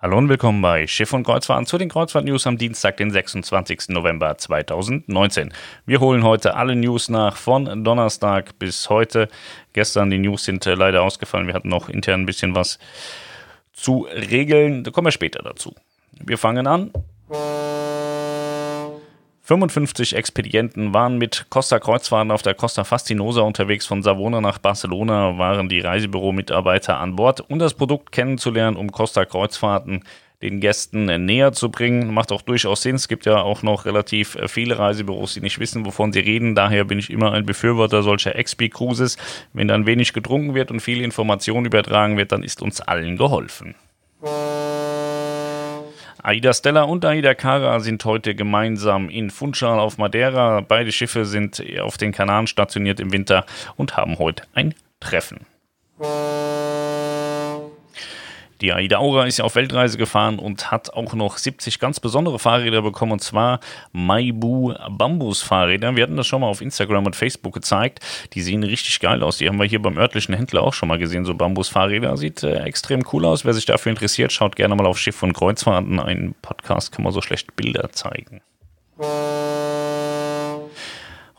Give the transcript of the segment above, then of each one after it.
Hallo und willkommen bei Schiff und Kreuzfahrten zu den Kreuzfahrt-News am Dienstag, den 26. November 2019. Wir holen heute alle News nach von Donnerstag bis heute. Gestern die News sind äh, leider ausgefallen. Wir hatten noch intern ein bisschen was zu regeln. Da kommen wir später dazu. Wir fangen an 55 Expedienten waren mit Costa Kreuzfahrten auf der Costa Fastinosa unterwegs. Von Savona nach Barcelona waren die Reisebüro-Mitarbeiter an Bord, um das Produkt kennenzulernen, um Costa Kreuzfahrten den Gästen näher zu bringen. Macht auch durchaus Sinn. Es gibt ja auch noch relativ viele Reisebüros, die nicht wissen, wovon sie reden. Daher bin ich immer ein Befürworter solcher XP-Cruises. Wenn dann wenig getrunken wird und viel Information übertragen wird, dann ist uns allen geholfen. Aida Stella und Aida Cara sind heute gemeinsam in Funchal auf Madeira. Beide Schiffe sind auf den Kanaren stationiert im Winter und haben heute ein Treffen. Die Aida Aura ist ja auf Weltreise gefahren und hat auch noch 70 ganz besondere Fahrräder bekommen, und zwar Maibu Bambus Fahrräder. Wir hatten das schon mal auf Instagram und Facebook gezeigt. Die sehen richtig geil aus. Die haben wir hier beim örtlichen Händler auch schon mal gesehen, so Bambus Fahrräder. Sieht äh, extrem cool aus. Wer sich dafür interessiert, schaut gerne mal auf Schiff und Kreuzfahrten. Ein Podcast kann man so schlecht Bilder zeigen.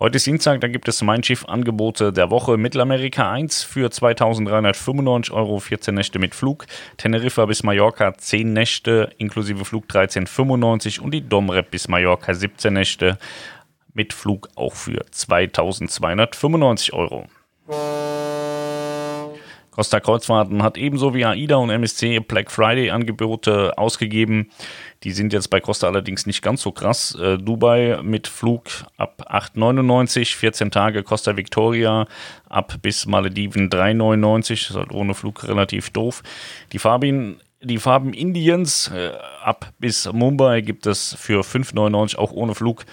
Heute ist Dienstag, da gibt es Mein Schiff Angebote der Woche. Mittelamerika 1 für 2395 Euro, 14 Nächte mit Flug. Teneriffa bis Mallorca 10 Nächte inklusive Flug 1395 und die Domrep bis Mallorca 17 Nächte mit Flug auch für 2295 Euro. Costa Kreuzfahrten hat ebenso wie AIDA und MSC Black Friday Angebote ausgegeben. Die sind jetzt bei Costa allerdings nicht ganz so krass. Äh, Dubai mit Flug ab 8,99, 14 Tage Costa Victoria ab bis Malediven 3,99, ist halt ohne Flug relativ doof. Die Farben die Farben Indiens äh, ab bis Mumbai gibt es für 5,99 auch ohne Flug.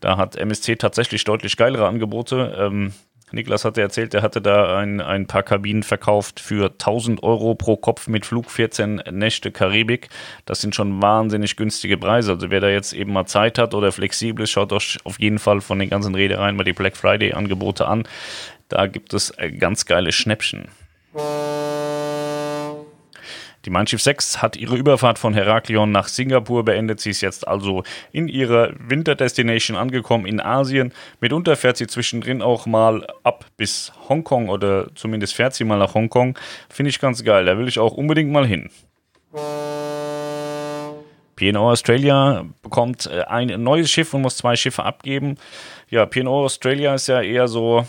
Da hat MSC tatsächlich deutlich geilere Angebote. Ähm, Niklas hatte erzählt, er hatte da ein, ein paar Kabinen verkauft für 1000 Euro pro Kopf mit Flug 14 Nächte Karibik. Das sind schon wahnsinnig günstige Preise. Also wer da jetzt eben mal Zeit hat oder flexibel ist, schaut euch auf jeden Fall von den ganzen Reedereien mal die Black Friday Angebote an. Da gibt es äh, ganz geile Schnäppchen. Die Mein Schiff 6 hat ihre Überfahrt von Heraklion nach Singapur beendet. Sie ist jetzt also in ihrer Winterdestination angekommen in Asien. Mitunter fährt sie zwischendrin auch mal ab bis Hongkong oder zumindest fährt sie mal nach Hongkong. Finde ich ganz geil. Da will ich auch unbedingt mal hin. P&O Australia bekommt äh, ein neues Schiff und muss zwei Schiffe abgeben. Ja, P&O Australia ist ja eher so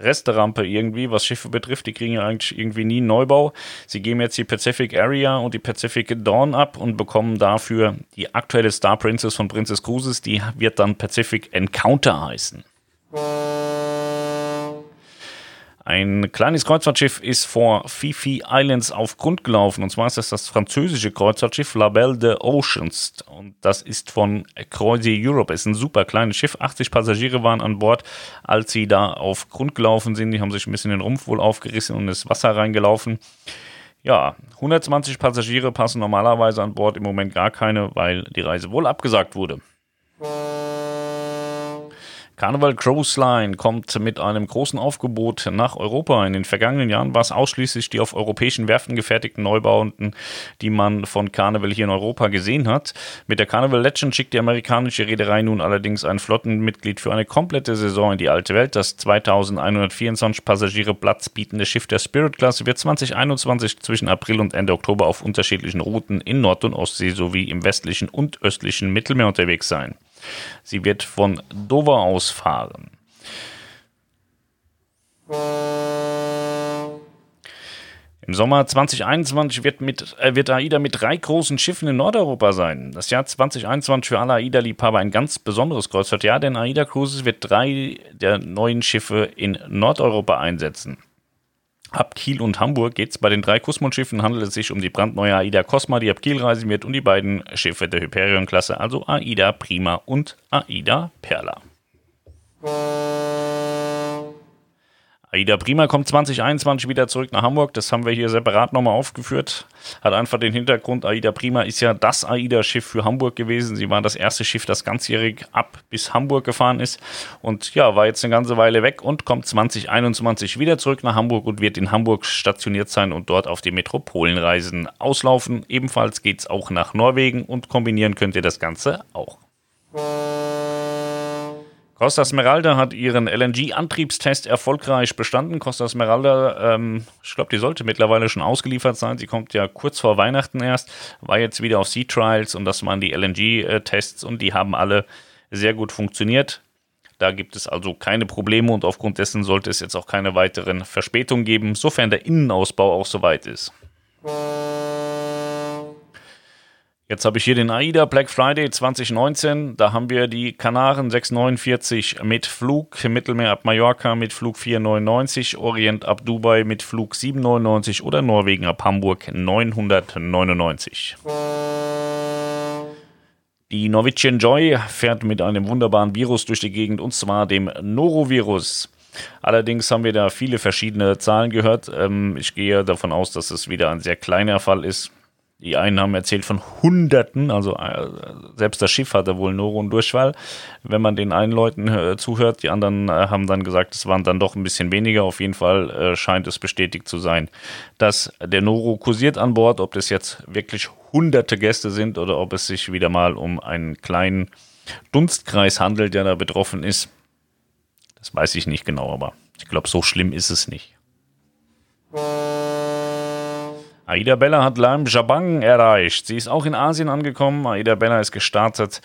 Resterampe irgendwie, was Schiffe betrifft. Die kriegen ja eigentlich irgendwie nie einen Neubau. Sie geben jetzt die Pacific Area und die Pacific Dawn ab und bekommen dafür die aktuelle Star Princess von Princess Cruises. Die wird dann Pacific Encounter heißen. Ein kleines Kreuzfahrtschiff ist vor Fifi Islands auf Grund gelaufen. Und zwar ist das das französische Kreuzfahrtschiff La Belle de Oceans. Und das ist von Croisier Europe. Es ist ein super kleines Schiff. 80 Passagiere waren an Bord, als sie da auf Grund gelaufen sind. Die haben sich ein bisschen den Rumpf wohl aufgerissen und ins Wasser reingelaufen. Ja, 120 Passagiere passen normalerweise an Bord, im Moment gar keine, weil die Reise wohl abgesagt wurde. Carnival Cruise Line kommt mit einem großen Aufgebot nach Europa. In den vergangenen Jahren war es ausschließlich die auf europäischen Werften gefertigten Neubauten, die man von Carnival hier in Europa gesehen hat. Mit der Carnival Legend schickt die amerikanische Reederei nun allerdings ein Flottenmitglied für eine komplette Saison in die alte Welt. Das 2124 Passagiere Platz bietende Schiff der Spirit Class wird 2021 zwischen April und Ende Oktober auf unterschiedlichen Routen in Nord- und Ostsee sowie im westlichen und östlichen Mittelmeer unterwegs sein. Sie wird von Dover aus fahren. Im Sommer 2021 wird, mit, äh, wird AIDA mit drei großen Schiffen in Nordeuropa sein. Das Jahr 2021 für alle AIDA-Liebhaber ein ganz besonderes Kreuzfahrtjahr, denn AIDA Cruises wird drei der neuen Schiffe in Nordeuropa einsetzen. Ab Kiel und Hamburg geht es bei den drei Kusmund-Schiffen, handelt es sich um die brandneue AIDA Cosma, die ab Kiel reisen wird, und die beiden Schiffe der Hyperion-Klasse, also AIDA Prima und AIDA Perla. Aida Prima kommt 2021 wieder zurück nach Hamburg. Das haben wir hier separat nochmal aufgeführt. Hat einfach den Hintergrund, Aida Prima ist ja das Aida-Schiff für Hamburg gewesen. Sie war das erste Schiff, das ganzjährig ab bis Hamburg gefahren ist. Und ja, war jetzt eine ganze Weile weg und kommt 2021 wieder zurück nach Hamburg und wird in Hamburg stationiert sein und dort auf die Metropolenreisen auslaufen. Ebenfalls geht es auch nach Norwegen und kombinieren könnt ihr das Ganze auch. Costa Smeralda hat ihren LNG-Antriebstest erfolgreich bestanden. Costa Smeralda, ähm, ich glaube, die sollte mittlerweile schon ausgeliefert sein. Sie kommt ja kurz vor Weihnachten erst, war jetzt wieder auf Sea Trials und das waren die LNG-Tests und die haben alle sehr gut funktioniert. Da gibt es also keine Probleme und aufgrund dessen sollte es jetzt auch keine weiteren Verspätungen geben, sofern der Innenausbau auch soweit ist. Jetzt habe ich hier den AIDA Black Friday 2019. Da haben wir die Kanaren 649 mit Flug, Mittelmeer ab Mallorca mit Flug 499, Orient ab Dubai mit Flug 799 oder Norwegen ab Hamburg 999. Die Norwegian Joy fährt mit einem wunderbaren Virus durch die Gegend und zwar dem Norovirus. Allerdings haben wir da viele verschiedene Zahlen gehört. Ähm, ich gehe davon aus, dass es wieder ein sehr kleiner Fall ist. Die einen haben erzählt von Hunderten, also äh, selbst das Schiff hatte wohl Noro und Durchfall. Wenn man den einen Leuten äh, zuhört, die anderen äh, haben dann gesagt, es waren dann doch ein bisschen weniger. Auf jeden Fall scheint es bestätigt zu sein, dass der Noro kursiert an Bord. Ob das jetzt wirklich hunderte Gäste sind oder ob es sich wieder mal um einen kleinen Dunstkreis handelt, der da betroffen ist, das weiß ich nicht genau, aber ich glaube, so schlimm ist es nicht. Aida Bella hat Lam Jabang erreicht. Sie ist auch in Asien angekommen. Aida Bella ist gestartet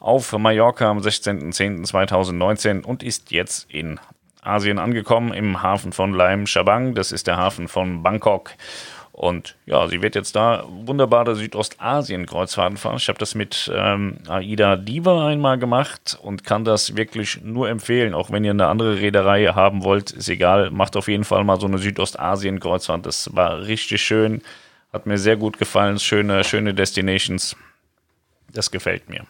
auf Mallorca am 16.10.2019 und ist jetzt in Asien angekommen im Hafen von Laim Shabang. Das ist der Hafen von Bangkok. Und ja, sie wird jetzt da wunderbare Südostasien-Kreuzfahrten fahren. Ich habe das mit ähm, Aida Diva einmal gemacht und kann das wirklich nur empfehlen. Auch wenn ihr eine andere Reederei haben wollt, ist egal. Macht auf jeden Fall mal so eine Südostasien-Kreuzfahrt. Das war richtig schön. Hat mir sehr gut gefallen. Schöne, schöne Destinations. Das gefällt mir.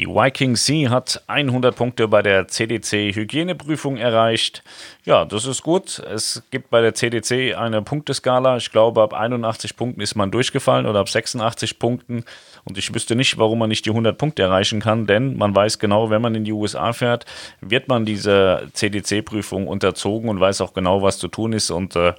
Die Viking Sea hat 100 Punkte bei der CDC Hygieneprüfung erreicht. Ja, das ist gut. Es gibt bei der CDC eine Punkteskala. Ich glaube, ab 81 Punkten ist man durchgefallen oder ab 86 Punkten. Und ich wüsste nicht, warum man nicht die 100 Punkte erreichen kann, denn man weiß genau, wenn man in die USA fährt, wird man diese CDC-Prüfung unterzogen und weiß auch genau, was zu tun ist. Und äh,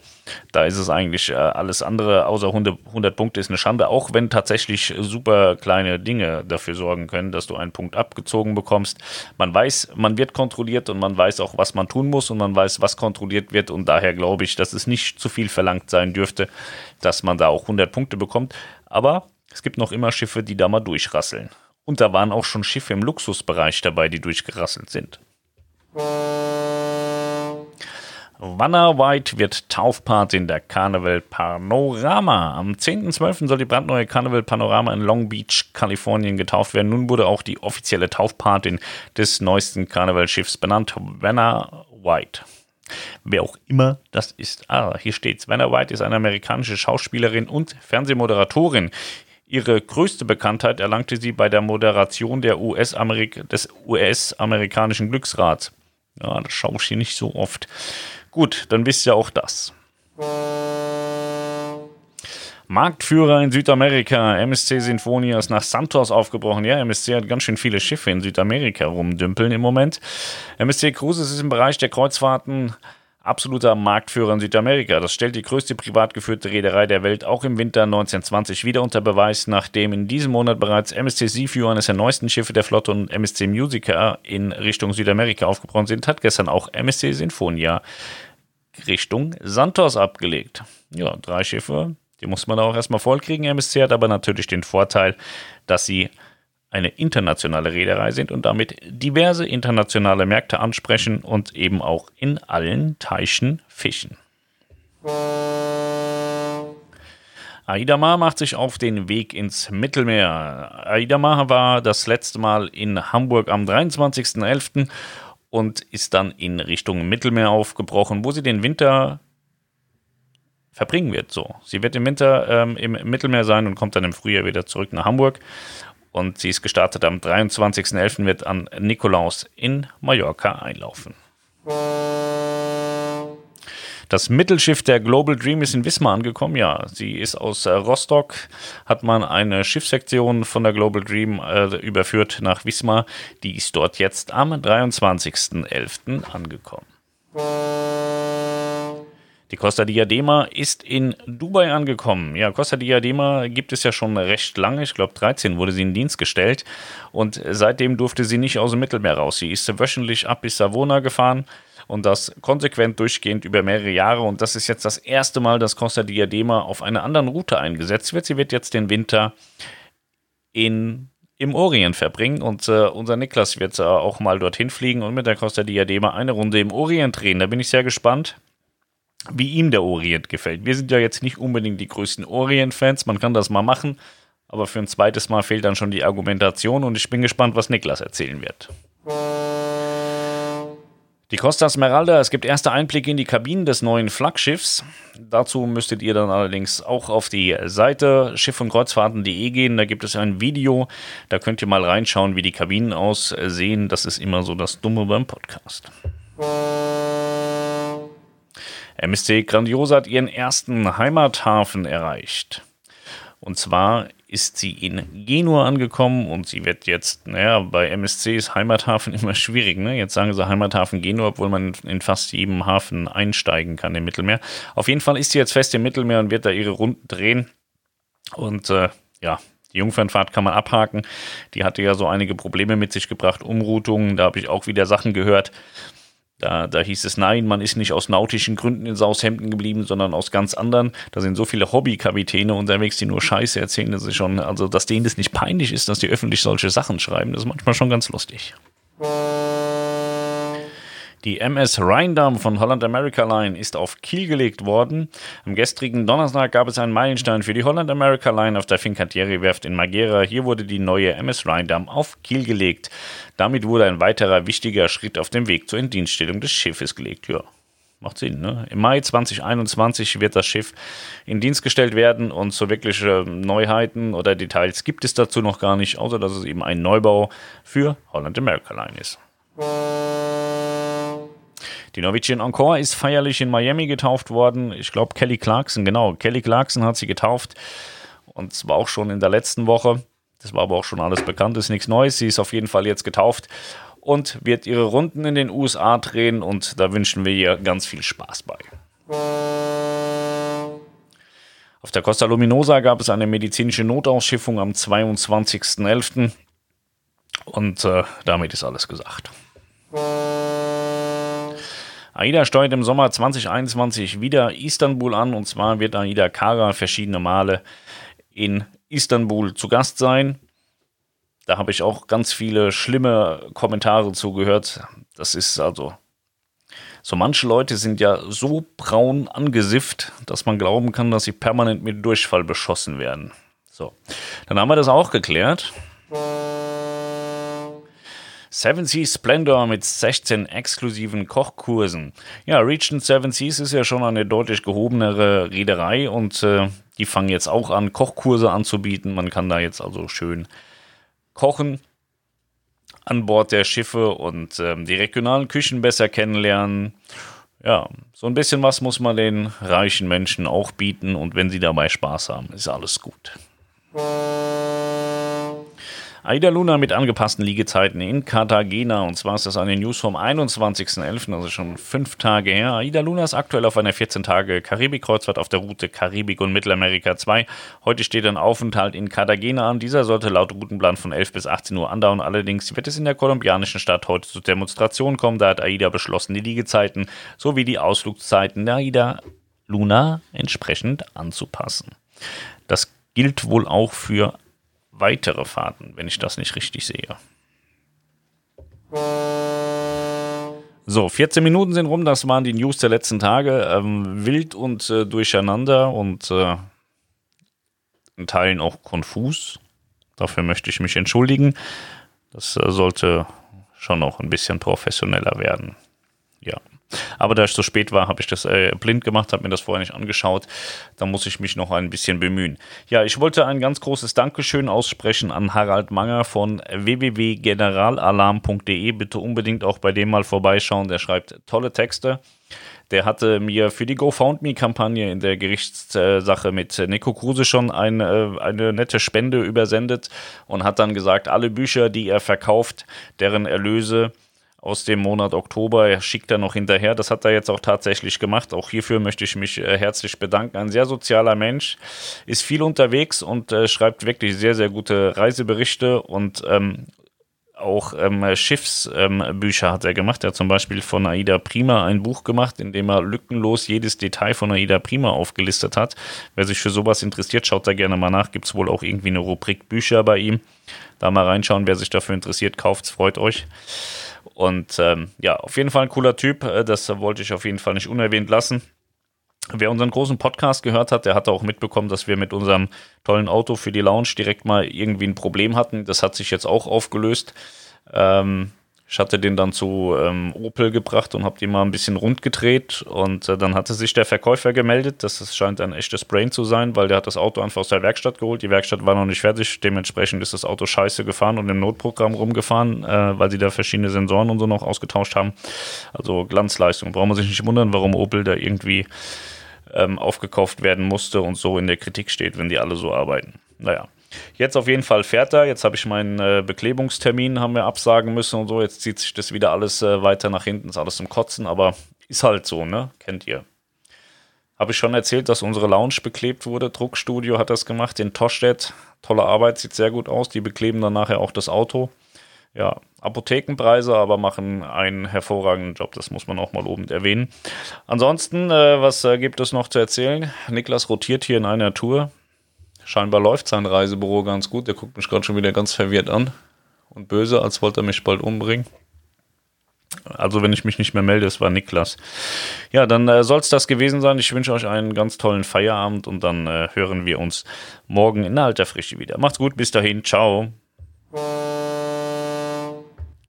da ist es eigentlich äh, alles andere außer 100, 100 Punkte ist eine Schande, auch wenn tatsächlich super kleine Dinge dafür sorgen können, dass du einen Punkt abgezogen bekommst. Man weiß, man wird kontrolliert und man weiß auch, was man tun muss und man weiß, was kontrolliert wird und daher glaube ich, dass es nicht zu viel verlangt sein dürfte, dass man da auch 100 Punkte bekommt. Aber es gibt noch immer Schiffe, die da mal durchrasseln. Und da waren auch schon Schiffe im Luxusbereich dabei, die durchgerasselt sind. Wanner White wird Taufpart in der Carnival Panorama. Am 10.12. soll die brandneue Carnival Panorama in Long Beach, Kalifornien getauft werden. Nun wurde auch die offizielle Taufpatin des neuesten Carnival-Schiffs benannt, Wanner White. Wer auch immer das ist. Ah, hier steht's. Vanna White ist eine amerikanische Schauspielerin und Fernsehmoderatorin. Ihre größte Bekanntheit erlangte sie bei der Moderation der US des US-amerikanischen Glücksrats. Ja, das schaue ich hier nicht so oft. Gut, dann wisst ihr auch das. Marktführer in Südamerika. MSC Sinfonia ist nach Santos aufgebrochen. Ja, MSC hat ganz schön viele Schiffe in Südamerika rumdümpeln im Moment. MSC Cruises ist im Bereich der Kreuzfahrten absoluter Marktführer in Südamerika. Das stellt die größte privat geführte Reederei der Welt auch im Winter 1920 wieder unter Beweis, nachdem in diesem Monat bereits MSC Seaview, eines der neuesten Schiffe der Flotte, und MSC Musica in Richtung Südamerika aufgebrochen sind, hat gestern auch MSC Sinfonia Richtung Santos abgelegt. Ja, drei Schiffe, die muss man auch erstmal vollkriegen. MSC hat aber natürlich den Vorteil, dass sie eine internationale Reederei sind und damit diverse internationale Märkte ansprechen und eben auch in allen Teichen fischen. Aidamar macht sich auf den Weg ins Mittelmeer. Aidamar war das letzte Mal in Hamburg am 23.11. und ist dann in Richtung Mittelmeer aufgebrochen, wo sie den Winter verbringen wird. So, sie wird im Winter ähm, im Mittelmeer sein und kommt dann im Frühjahr wieder zurück nach Hamburg. Und sie ist gestartet am 23.11. wird an Nikolaus in Mallorca einlaufen. Das Mittelschiff der Global Dream ist in Wismar angekommen. Ja, sie ist aus äh, Rostock, hat man eine Schiffssektion von der Global Dream äh, überführt nach Wismar. Die ist dort jetzt am 23.11. angekommen. Die Costa Diadema ist in Dubai angekommen. Ja, Costa Diadema gibt es ja schon recht lange. Ich glaube, 13 wurde sie in Dienst gestellt. Und seitdem durfte sie nicht aus dem Mittelmeer raus. Sie ist wöchentlich ab bis Savona gefahren und das konsequent durchgehend über mehrere Jahre. Und das ist jetzt das erste Mal, dass Costa Diadema auf einer anderen Route eingesetzt wird. Sie wird jetzt den Winter in, im Orient verbringen und äh, unser Niklas wird äh, auch mal dorthin fliegen und mit der Costa Diadema eine Runde im Orient drehen. Da bin ich sehr gespannt wie ihm der Orient gefällt. Wir sind ja jetzt nicht unbedingt die größten Orient-Fans, man kann das mal machen, aber für ein zweites Mal fehlt dann schon die Argumentation und ich bin gespannt, was Niklas erzählen wird. Die Costa Smeralda, es gibt erste Einblicke in die Kabinen des neuen Flaggschiffs. Dazu müsstet ihr dann allerdings auch auf die Seite schiff- und kreuzfahrten.de gehen. Da gibt es ein Video, da könnt ihr mal reinschauen, wie die Kabinen aussehen. Das ist immer so das Dumme beim Podcast. MSC Grandiosa hat ihren ersten Heimathafen erreicht. Und zwar ist sie in Genua angekommen und sie wird jetzt, naja, bei MSC ist Heimathafen immer schwierig, ne? Jetzt sagen sie Heimathafen Genua, obwohl man in fast jedem Hafen einsteigen kann im Mittelmeer. Auf jeden Fall ist sie jetzt fest im Mittelmeer und wird da ihre Runden drehen. Und äh, ja, die Jungfernfahrt kann man abhaken. Die hatte ja so einige Probleme mit sich gebracht, Umroutungen, da habe ich auch wieder Sachen gehört. Da, da hieß es, nein, man ist nicht aus nautischen Gründen in Saushemden geblieben, sondern aus ganz anderen. Da sind so viele Hobbykapitäne unterwegs, die nur Scheiße erzählen, dass, schon, also, dass denen das nicht peinlich ist, dass die öffentlich solche Sachen schreiben. Das ist manchmal schon ganz lustig. Die MS Rheindam von Holland America Line ist auf Kiel gelegt worden. Am gestrigen Donnerstag gab es einen Meilenstein für die Holland America Line auf der Fincantieri-Werft in Magera. Hier wurde die neue MS Rheindam auf Kiel gelegt. Damit wurde ein weiterer wichtiger Schritt auf dem Weg zur Indienststellung des Schiffes gelegt. Ja, macht Sinn. Ne? Im Mai 2021 wird das Schiff in Dienst gestellt werden und so wirkliche Neuheiten oder Details gibt es dazu noch gar nicht, außer dass es eben ein Neubau für Holland America Line ist. Die Norwegian Encore ist feierlich in Miami getauft worden. Ich glaube, Kelly Clarkson, genau. Kelly Clarkson hat sie getauft. Und zwar auch schon in der letzten Woche. Das war aber auch schon alles bekannt, ist nichts Neues. Sie ist auf jeden Fall jetzt getauft und wird ihre Runden in den USA drehen. Und da wünschen wir ihr ganz viel Spaß bei. Auf der Costa Luminosa gab es eine medizinische Notausschiffung am 22.11. Und äh, damit ist alles gesagt. AIDA steuert im Sommer 2021 wieder Istanbul an und zwar wird AIDA Kara verschiedene Male in Istanbul zu Gast sein. Da habe ich auch ganz viele schlimme Kommentare zugehört. Das ist also. So manche Leute sind ja so braun angesifft, dass man glauben kann, dass sie permanent mit Durchfall beschossen werden. So, dann haben wir das auch geklärt. Seven Seas Splendor mit 16 exklusiven Kochkursen. Ja, Regent Seven Seas ist ja schon eine deutlich gehobenere Reederei und äh, die fangen jetzt auch an, Kochkurse anzubieten. Man kann da jetzt also schön kochen an Bord der Schiffe und äh, die regionalen Küchen besser kennenlernen. Ja, so ein bisschen was muss man den reichen Menschen auch bieten und wenn sie dabei Spaß haben, ist alles gut. Aida Luna mit angepassten Liegezeiten in Cartagena. Und zwar ist das eine News vom 21.11., also schon fünf Tage her. Aida Luna ist aktuell auf einer 14-Tage-Karibik-Kreuzfahrt auf der Route Karibik und Mittelamerika 2. Heute steht ein Aufenthalt in Cartagena an. Dieser sollte laut Routenplan von 11 bis 18 Uhr andauern. Allerdings wird es in der kolumbianischen Stadt heute zu Demonstrationen kommen. Da hat AIDA beschlossen, die Liegezeiten sowie die Ausflugszeiten der AIDA Luna entsprechend anzupassen. Das gilt wohl auch für weitere Fahrten, wenn ich das nicht richtig sehe. So, 14 Minuten sind rum, das waren die News der letzten Tage. Ähm, wild und äh, durcheinander und äh, in Teilen auch konfus. Dafür möchte ich mich entschuldigen. Das äh, sollte schon noch ein bisschen professioneller werden. Ja. Aber da ich so spät war, habe ich das äh, blind gemacht, habe mir das vorher nicht angeschaut. Da muss ich mich noch ein bisschen bemühen. Ja, ich wollte ein ganz großes Dankeschön aussprechen an Harald Manger von www.generalalarm.de. Bitte unbedingt auch bei dem mal vorbeischauen. Der schreibt tolle Texte. Der hatte mir für die GoFoundMe-Kampagne in der Gerichtssache mit Nico Kruse schon eine, eine nette Spende übersendet und hat dann gesagt, alle Bücher, die er verkauft, deren Erlöse aus dem Monat Oktober schickt er noch hinterher. Das hat er jetzt auch tatsächlich gemacht. Auch hierfür möchte ich mich äh, herzlich bedanken. Ein sehr sozialer Mensch, ist viel unterwegs und äh, schreibt wirklich sehr, sehr gute Reiseberichte und ähm, auch ähm, Schiffsbücher ähm, hat er gemacht. Er hat zum Beispiel von Aida Prima ein Buch gemacht, in dem er lückenlos jedes Detail von Aida Prima aufgelistet hat. Wer sich für sowas interessiert, schaut da gerne mal nach. Gibt es wohl auch irgendwie eine Rubrik Bücher bei ihm. Da mal reinschauen, wer sich dafür interessiert, kauft es, freut euch. Und ähm, ja, auf jeden Fall ein cooler Typ. Äh, das wollte ich auf jeden Fall nicht unerwähnt lassen. Wer unseren großen Podcast gehört hat, der hat auch mitbekommen, dass wir mit unserem tollen Auto für die Lounge direkt mal irgendwie ein Problem hatten. Das hat sich jetzt auch aufgelöst. Ähm, ich hatte den dann zu ähm, Opel gebracht und habe den mal ein bisschen rund gedreht und äh, dann hatte sich der Verkäufer gemeldet, dass es scheint ein echtes Brain zu sein, weil der hat das Auto einfach aus der Werkstatt geholt. Die Werkstatt war noch nicht fertig, dementsprechend ist das Auto scheiße gefahren und im Notprogramm rumgefahren, äh, weil sie da verschiedene Sensoren und so noch ausgetauscht haben. Also Glanzleistung. Braucht man sich nicht wundern, warum Opel da irgendwie ähm, aufgekauft werden musste und so in der Kritik steht, wenn die alle so arbeiten. Naja. Jetzt auf jeden Fall fährt er. Jetzt habe ich meinen äh, Beklebungstermin, haben wir absagen müssen und so. Jetzt zieht sich das wieder alles äh, weiter nach hinten, ist alles zum Kotzen, aber ist halt so, ne? Kennt ihr. Habe ich schon erzählt, dass unsere Lounge beklebt wurde. Druckstudio hat das gemacht in Toschstedt. Tolle Arbeit, sieht sehr gut aus. Die bekleben dann nachher auch das Auto. Ja, Apothekenpreise, aber machen einen hervorragenden Job. Das muss man auch mal lobend erwähnen. Ansonsten, äh, was äh, gibt es noch zu erzählen? Niklas rotiert hier in einer Tour. Scheinbar läuft sein Reisebüro ganz gut. Der guckt mich gerade schon wieder ganz verwirrt an und böse, als wollte er mich bald umbringen. Also wenn ich mich nicht mehr melde, es war Niklas. Ja, dann äh, soll es das gewesen sein. Ich wünsche euch einen ganz tollen Feierabend und dann äh, hören wir uns morgen in alter Frische wieder. Macht's gut, bis dahin, ciao.